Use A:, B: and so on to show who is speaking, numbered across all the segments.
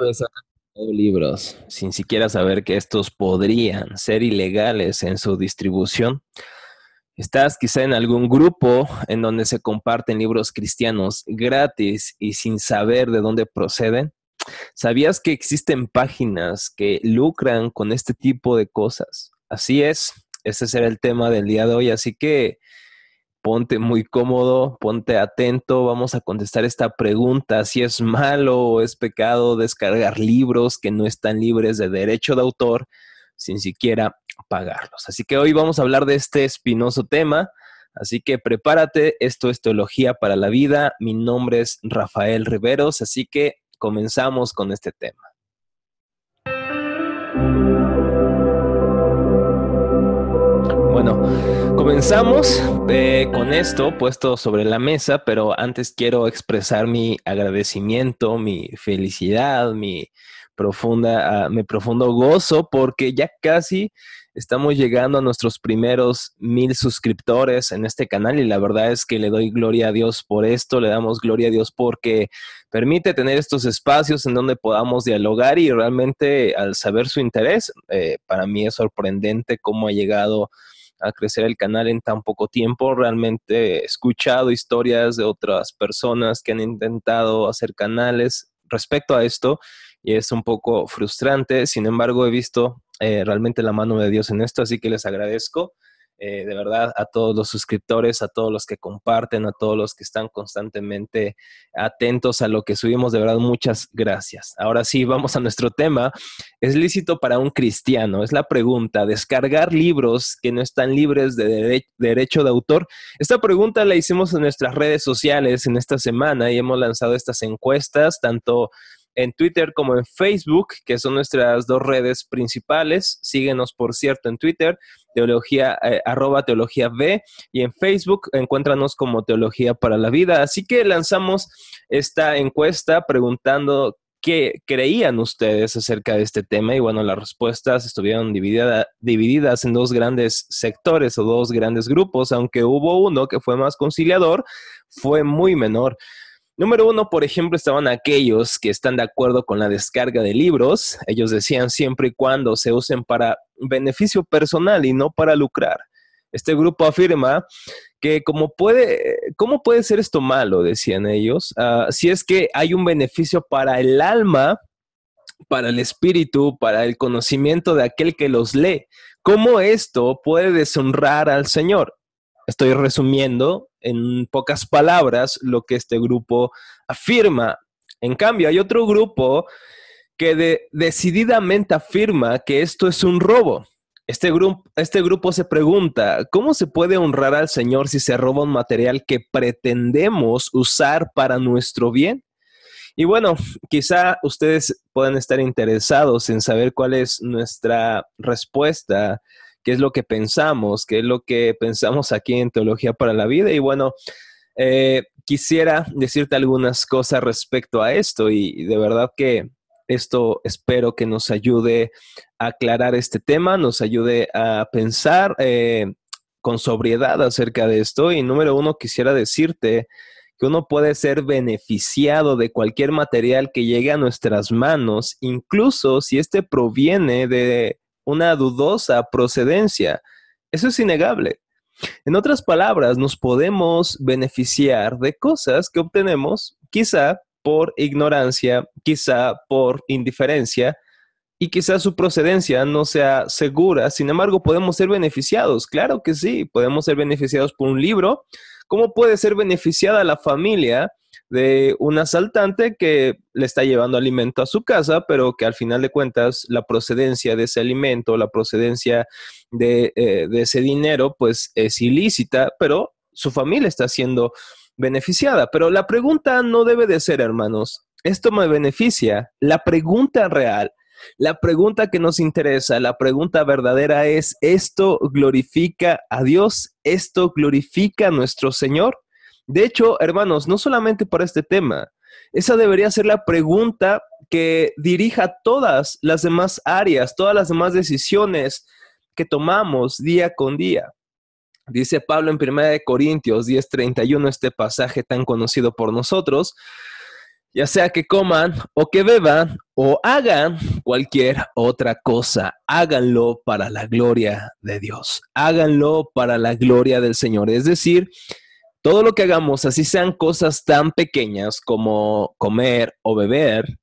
A: vez han libros sin siquiera saber que estos podrían ser ilegales en su distribución. Estás quizá en algún grupo en donde se comparten libros cristianos gratis y sin saber de dónde proceden. ¿Sabías que existen páginas que lucran con este tipo de cosas? Así es, ese será el tema del día de hoy, así que ponte muy cómodo, ponte atento, vamos a contestar esta pregunta, si es malo o es pecado descargar libros que no están libres de derecho de autor sin siquiera pagarlos. Así que hoy vamos a hablar de este espinoso tema, así que prepárate, esto es Teología para la Vida, mi nombre es Rafael Riveros, así que comenzamos con este tema. Comenzamos eh, con esto puesto sobre la mesa, pero antes quiero expresar mi agradecimiento, mi felicidad, mi profunda, uh, mi profundo gozo, porque ya casi estamos llegando a nuestros primeros mil suscriptores en este canal y la verdad es que le doy gloria a Dios por esto, le damos gloria a Dios porque permite tener estos espacios en donde podamos dialogar y realmente al saber su interés, eh, para mí es sorprendente cómo ha llegado crecer el canal en tan poco tiempo. Realmente he escuchado historias de otras personas que han intentado hacer canales respecto a esto y es un poco frustrante. Sin embargo, he visto eh, realmente la mano de Dios en esto, así que les agradezco. Eh, de verdad a todos los suscriptores, a todos los que comparten, a todos los que están constantemente atentos a lo que subimos. De verdad, muchas gracias. Ahora sí, vamos a nuestro tema. ¿Es lícito para un cristiano? Es la pregunta. ¿Descargar libros que no están libres de derecho de autor? Esta pregunta la hicimos en nuestras redes sociales en esta semana y hemos lanzado estas encuestas, tanto en Twitter como en Facebook, que son nuestras dos redes principales. Síguenos, por cierto, en Twitter, teología, eh, arroba teología B, y en Facebook encuéntranos como Teología para la Vida. Así que lanzamos esta encuesta preguntando qué creían ustedes acerca de este tema y bueno, las respuestas estuvieron divididas en dos grandes sectores o dos grandes grupos, aunque hubo uno que fue más conciliador, fue muy menor. Número uno, por ejemplo, estaban aquellos que están de acuerdo con la descarga de libros. Ellos decían siempre y cuando se usen para beneficio personal y no para lucrar. Este grupo afirma que como puede, ¿cómo puede ser esto malo? Decían ellos. Ah, si es que hay un beneficio para el alma, para el espíritu, para el conocimiento de aquel que los lee. ¿Cómo esto puede deshonrar al Señor? Estoy resumiendo en pocas palabras lo que este grupo afirma. En cambio, hay otro grupo que decididamente afirma que esto es un robo. Este, grupo, este grupo se pregunta, ¿cómo se puede honrar al Señor si se roba un material que pretendemos usar para nuestro bien? Y bueno, quizá ustedes puedan estar interesados en saber cuál es nuestra respuesta qué es lo que pensamos, qué es lo que pensamos aquí en Teología para la Vida. Y bueno, eh, quisiera decirte algunas cosas respecto a esto y de verdad que esto espero que nos ayude a aclarar este tema, nos ayude a pensar eh, con sobriedad acerca de esto. Y número uno, quisiera decirte que uno puede ser beneficiado de cualquier material que llegue a nuestras manos, incluso si éste proviene de una dudosa procedencia. Eso es innegable. En otras palabras, nos podemos beneficiar de cosas que obtenemos quizá por ignorancia, quizá por indiferencia, y quizá su procedencia no sea segura. Sin embargo, podemos ser beneficiados. Claro que sí, podemos ser beneficiados por un libro. ¿Cómo puede ser beneficiada la familia de un asaltante que le está llevando alimento a su casa, pero que al final de cuentas la procedencia de ese alimento, la procedencia de, eh, ese dinero, pues es ilícita, pero su familia está siendo beneficiada. Pero la pregunta no debe de ser, hermanos, ¿esto me beneficia? La pregunta real, la pregunta que nos interesa, la pregunta verdadera es, ¿esto glorifica a Dios? ¿Esto glorifica a nuestro Señor? De hecho, hermanos, no solamente para este tema, esa debería ser la pregunta que dirija todas las demás áreas, todas las demás decisiones que tomamos día con día. Dice Pablo en 1 Corintios 10:31, este pasaje tan conocido por nosotros, ya sea que coman o que beban o hagan cualquier otra cosa, háganlo para la gloria de Dios, háganlo para la gloria del Señor. Es decir, todo lo que hagamos, así sean cosas tan pequeñas como comer o beber,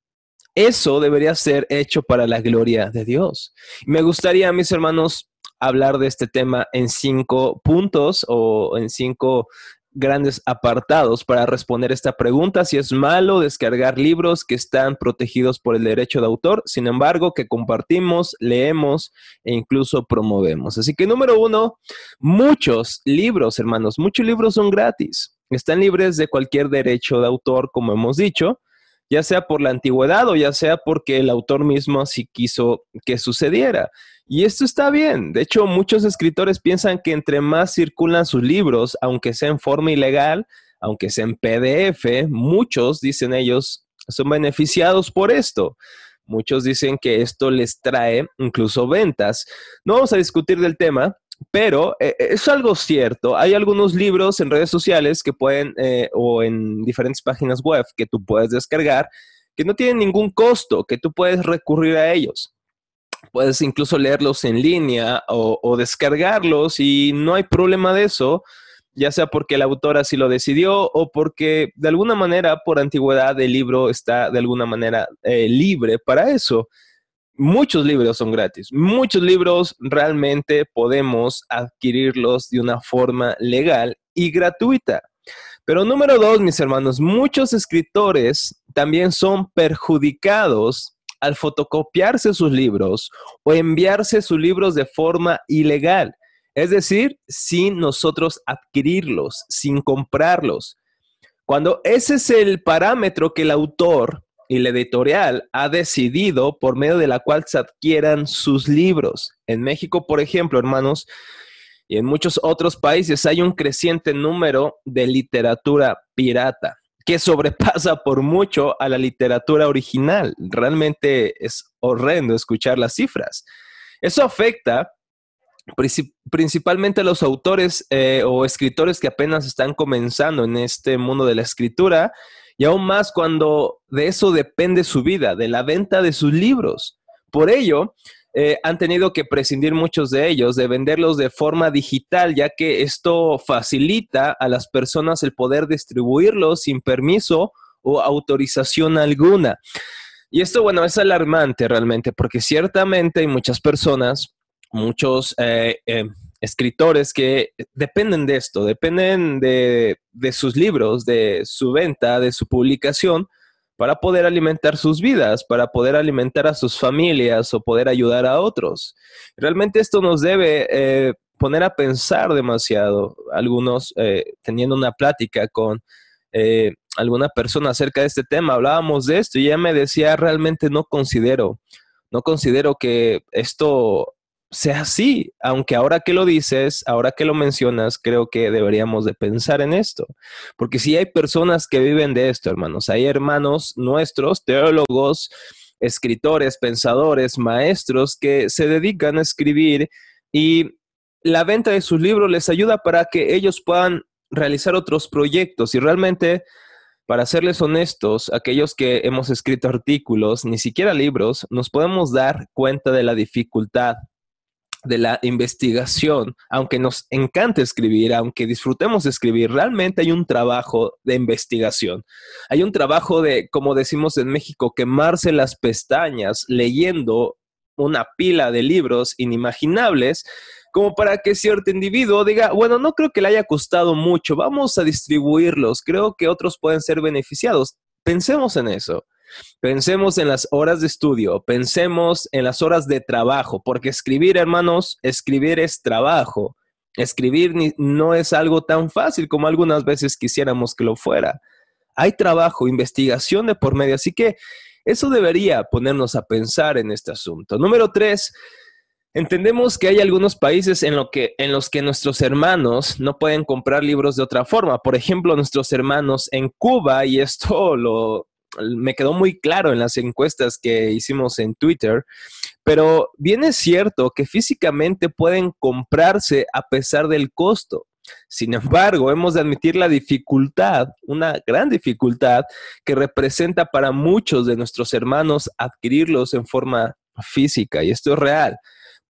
A: eso debería ser hecho para la gloria de Dios. Me gustaría, mis hermanos, hablar de este tema en cinco puntos o en cinco grandes apartados para responder esta pregunta, si es malo descargar libros que están protegidos por el derecho de autor, sin embargo, que compartimos, leemos e incluso promovemos. Así que número uno, muchos libros, hermanos, muchos libros son gratis, están libres de cualquier derecho de autor, como hemos dicho, ya sea por la antigüedad o ya sea porque el autor mismo así quiso que sucediera. Y esto está bien. De hecho, muchos escritores piensan que entre más circulan sus libros, aunque sea en forma ilegal, aunque sea en PDF, muchos, dicen ellos, son beneficiados por esto. Muchos dicen que esto les trae incluso ventas. No vamos a discutir del tema, pero eh, es algo cierto. Hay algunos libros en redes sociales que pueden, eh, o en diferentes páginas web que tú puedes descargar, que no tienen ningún costo, que tú puedes recurrir a ellos puedes incluso leerlos en línea o, descargarlos y no hay problema de eso, ya sea porque el autor así lo decidió o porque de alguna manera por antigüedad el libro está de alguna manera eh, libre para eso. Muchos libros son gratis, muchos libros realmente podemos adquirirlos de una forma legal y gratuita. Pero número dos, mis hermanos, muchos escritores también son perjudicados al fotocopiarse sus libros o enviarse sus libros de forma ilegal, es decir, sin nosotros adquirirlos, sin comprarlos. Cuando ese es el parámetro que el autor y la editorial ha decidido por medio de la cual se adquieran sus libros. En México, por ejemplo, hermanos, y en muchos otros países hay un creciente número de literatura pirata que sobrepasa por mucho a la literatura original. Realmente es horrendo escuchar las cifras. Eso afecta principalmente a los autores eh, o escritores que apenas están comenzando en este mundo de la escritura y aún más cuando de eso depende su vida, de la venta de sus libros. Por ello, eh, han tenido que prescindir muchos de ellos de venderlos de forma digital, ya que esto facilita a las personas el poder distribuirlos sin permiso o autorización alguna. Y esto, bueno, es alarmante realmente, porque ciertamente hay muchas personas, muchos eh, eh, escritores que dependen de esto, dependen de, de sus libros, de su venta, de su publicación, para poder alimentar sus vidas, para poder alimentar a sus familias o poder ayudar a otros. Realmente esto nos debe eh, poner a pensar demasiado. Algunos, eh, teniendo una plática con eh, alguna persona acerca de este tema, hablábamos de esto y ella me decía, realmente no considero, no considero que esto sea así, aunque ahora que lo dices, ahora que lo mencionas, creo que deberíamos de pensar en esto, porque si hay personas que viven de esto, hermanos, hay hermanos nuestros, teólogos, escritores, pensadores, maestros que se dedican a escribir y la venta de sus libros les ayuda para que ellos puedan realizar otros proyectos y realmente para serles honestos, aquellos que hemos escrito artículos, ni siquiera libros, nos podemos dar cuenta de la dificultad de la investigación, aunque nos encante escribir, aunque disfrutemos escribir, realmente hay un trabajo de investigación. Hay un trabajo de, como decimos en México, quemarse las pestañas leyendo una pila de libros inimaginables como para que cierto individuo diga, bueno, no creo que le haya costado mucho, vamos a distribuirlos, creo que otros pueden ser beneficiados. Pensemos en eso. Pensemos en las horas de estudio, pensemos en las horas de trabajo, porque escribir, hermanos, escribir es trabajo. Escribir no es algo tan fácil como algunas veces quisiéramos que lo fuera. Hay trabajo, investigación de por medio, así que eso debería ponernos a pensar en este asunto. Número tres, Entendemos que hay algunos países en, lo que, en, los que nuestros hermanos no pueden comprar libros de otra forma. Por ejemplo, nuestros hermanos en Cuba, y esto lo, me quedó muy claro en las encuestas que hicimos en Twitter, pero bien es cierto que físicamente pueden comprarse a pesar del costo. Sin embargo, hemos de admitir la dificultad, una gran dificultad que representa para muchos de nuestros hermanos adquirirlos en forma física, y esto es real.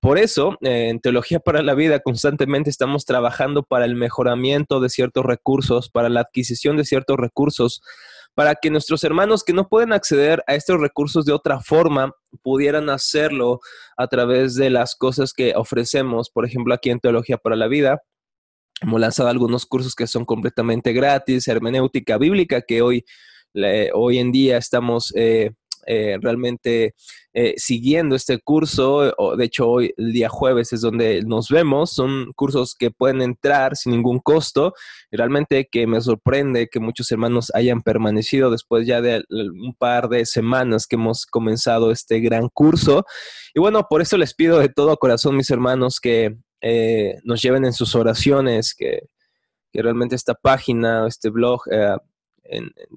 A: Por eso, eh, en Teología para la Vida constantemente estamos trabajando para el mejoramiento de ciertos recursos, para la adquisición de ciertos recursos, para que nuestros hermanos que no pueden acceder a estos recursos de otra forma pudieran hacerlo a través de las cosas que ofrecemos, por ejemplo, aquí en Teología para la Vida. Hemos lanzado algunos cursos que son completamente gratis, hermenéutica bíblica, que hoy, hoy en día estamos eh, eh, realmente eh, siguiendo este curso. De hecho, hoy, el día jueves, es donde nos vemos. Son cursos que pueden entrar sin ningún costo. realmente que me sorprende que muchos hermanos hayan permanecido después ya de un par de semanas que hemos comenzado este gran curso. Y bueno, por eso les pido de todo corazón, mis hermanos, que eh, nos lleven en sus oraciones, que, que realmente esta página, este blog,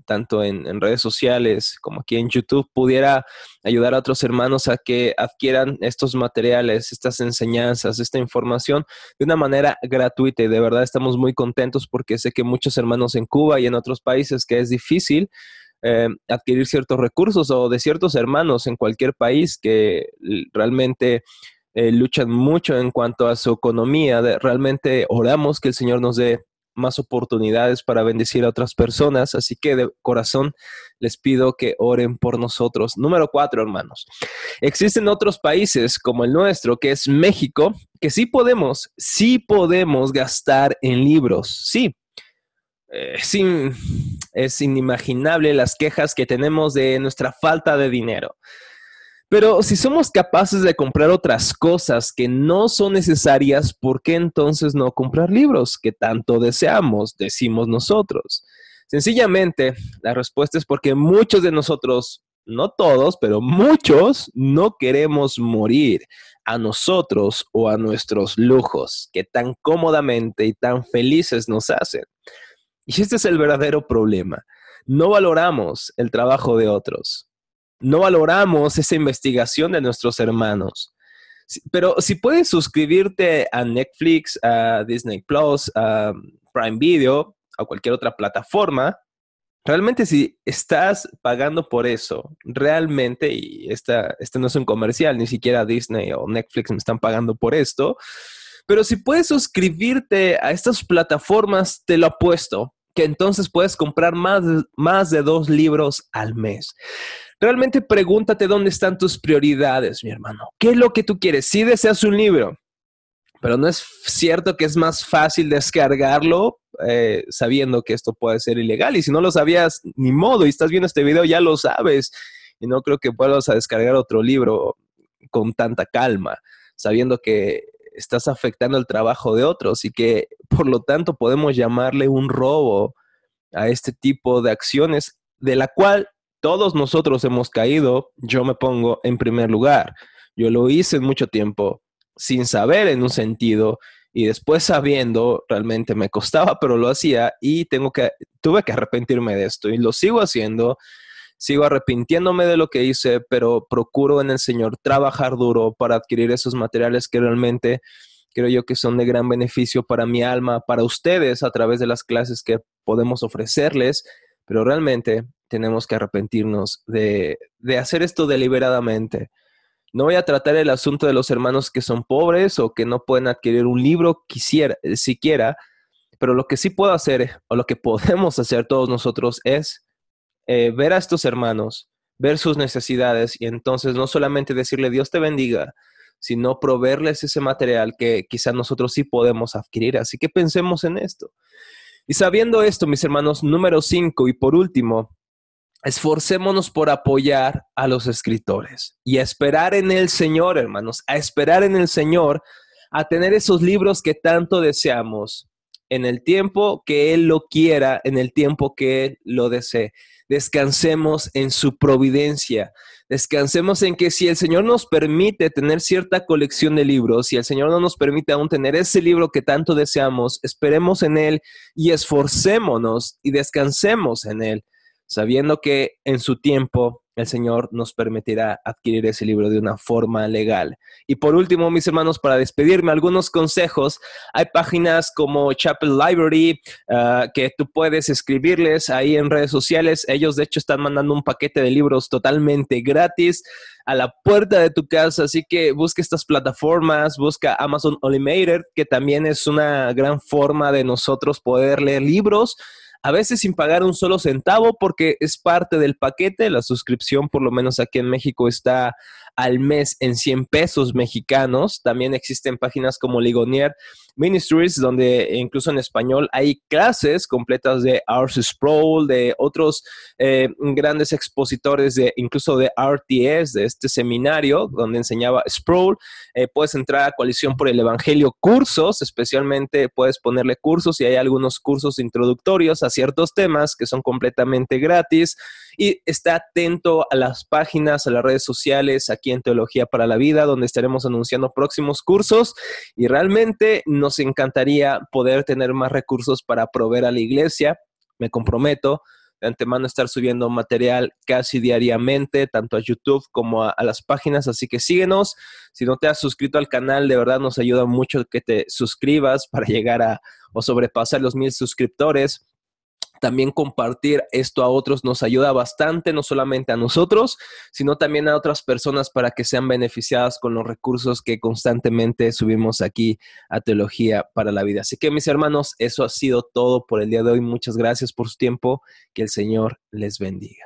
A: tanto en, redes sociales como aquí en YouTube, pudiera ayudar a otros hermanos a que adquieran estos materiales, estas enseñanzas, esta información de una manera gratuita. Y de verdad estamos muy contentos porque sé que muchos hermanos en Cuba y en otros países que es difícil eh, adquirir ciertos recursos o de ciertos hermanos en cualquier país que realmente... Eh, luchan mucho en cuanto a su economía. realmente oramos que el Señor nos dé más oportunidades para bendecir a otras personas. Así que de corazón les pido que oren por nosotros. Número cuatro, hermanos. Existen otros países como el nuestro, que es México, que sí podemos, sí podemos gastar en libros. Sí. Eh, es inimaginable las quejas que tenemos de nuestra falta de dinero. Pero si somos capaces de comprar otras cosas que no son necesarias, ¿por qué entonces no comprar libros que tanto deseamos, decimos nosotros? Sencillamente, la respuesta es porque muchos de nosotros, no todos, pero muchos, no queremos morir a nosotros o a nuestros lujos que tan cómodamente y tan felices nos hacen. Y este es el verdadero problema. No valoramos el trabajo de otros no valoramos esa investigación de nuestros hermanos. Pero si puedes suscribirte a Netflix, a Disney Plus, a Prime Video, a cualquier otra plataforma, realmente si estás pagando por eso, realmente, y esta, este no es un comercial, ni siquiera Disney o Netflix me están pagando por esto, pero si puedes suscribirte a estas plataformas, te lo apuesto, que entonces puedes comprar más, más de dos libros al mes. Realmente pregúntate dónde están tus prioridades, mi hermano. ¿Qué es lo que tú quieres? Si deseas un libro, pero no es cierto que es más fácil descargarlo eh, sabiendo que esto puede ser ilegal. Y si no lo sabías, ni modo, y estás viendo este video, ya lo sabes. Y no creo que puedas a descargar otro libro con tanta calma, sabiendo que estás afectando el trabajo de otros y que por lo tanto podemos llamarle un robo a este tipo de acciones de la cual todos nosotros hemos caído, yo me pongo en primer lugar. Yo lo hice en mucho tiempo sin saber en un sentido y después sabiendo realmente me costaba, pero lo hacía y tengo que tuve que arrepentirme de esto y lo sigo haciendo. Sigo arrepintiéndome de lo que hice, pero procuro en el Señor trabajar duro para adquirir esos materiales que realmente creo yo que son de gran beneficio para mi alma, para ustedes a través de las clases que podemos ofrecerles, pero realmente tenemos que arrepentirnos de, hacer esto deliberadamente. No voy a tratar el asunto de los hermanos que son pobres o que no pueden adquirir un libro quisiera, eh, siquiera, pero lo que sí puedo hacer o lo que podemos hacer todos nosotros es eh, ver a estos hermanos, ver sus necesidades y entonces no solamente decirle Dios te bendiga, sino proveerles ese material que quizás nosotros sí podemos adquirir. Así que pensemos en esto. Y sabiendo esto, mis hermanos, número cinco y por último, esforcémonos por apoyar a los escritores y esperar en el Señor, hermanos, a esperar en el Señor, a tener esos libros que tanto deseamos en el tiempo que Él lo quiera, en el tiempo que Él lo desee. Descansemos en su providencia. Descansemos en que si el Señor nos permite tener cierta colección de libros, si el Señor no nos permite aún tener ese libro que tanto deseamos, esperemos en Él y esforcémonos y descansemos en Él sabiendo que en su tiempo el Señor nos permitirá adquirir ese libro de una forma legal. Y por último, mis hermanos, para despedirme, algunos consejos. Hay páginas como Chapel Library ah, que tú puedes escribirles ahí en redes sociales. Ellos, de hecho, están mandando un paquete de libros totalmente gratis a la puerta de tu casa. Así que busca estas plataformas, busca Amazon Unlimited, que también es una gran forma de nosotros poder leer libros a veces sin pagar un solo centavo porque es parte del paquete. La suscripción, por lo menos aquí en México, está al mes en 100 pesos mexicanos. También existen páginas como Ligonier Ministries, donde incluso en español hay clases completas de Ars Sproul, de otros eh, grandes expositores, de incluso de RTS, de este seminario donde enseñaba Sproul. Eh, puedes entrar a Coalición por el Evangelio cursos, especialmente puedes ponerle cursos y hay algunos cursos introductorios a ciertos temas que son completamente gratis. Y está atento a las páginas, a las redes sociales, aquí en Teología para la Vida, donde estaremos anunciando próximos cursos. Y realmente nos encantaría poder tener más recursos para proveer a la iglesia. Me comprometo de antemano estar subiendo material casi diariamente, tanto a YouTube como a, a, las páginas, así que síguenos. Si no te has suscrito al canal, de verdad nos ayuda mucho que te suscribas para llegar a o sobrepasar los mil suscriptores. También compartir esto a otros nos ayuda bastante, no solamente a nosotros, sino también a otras personas para que sean beneficiadas con los recursos que constantemente subimos aquí a Teología para la Vida. Así que mis hermanos, eso ha sido todo por el día de hoy. Muchas gracias por su tiempo. Que el Señor les bendiga.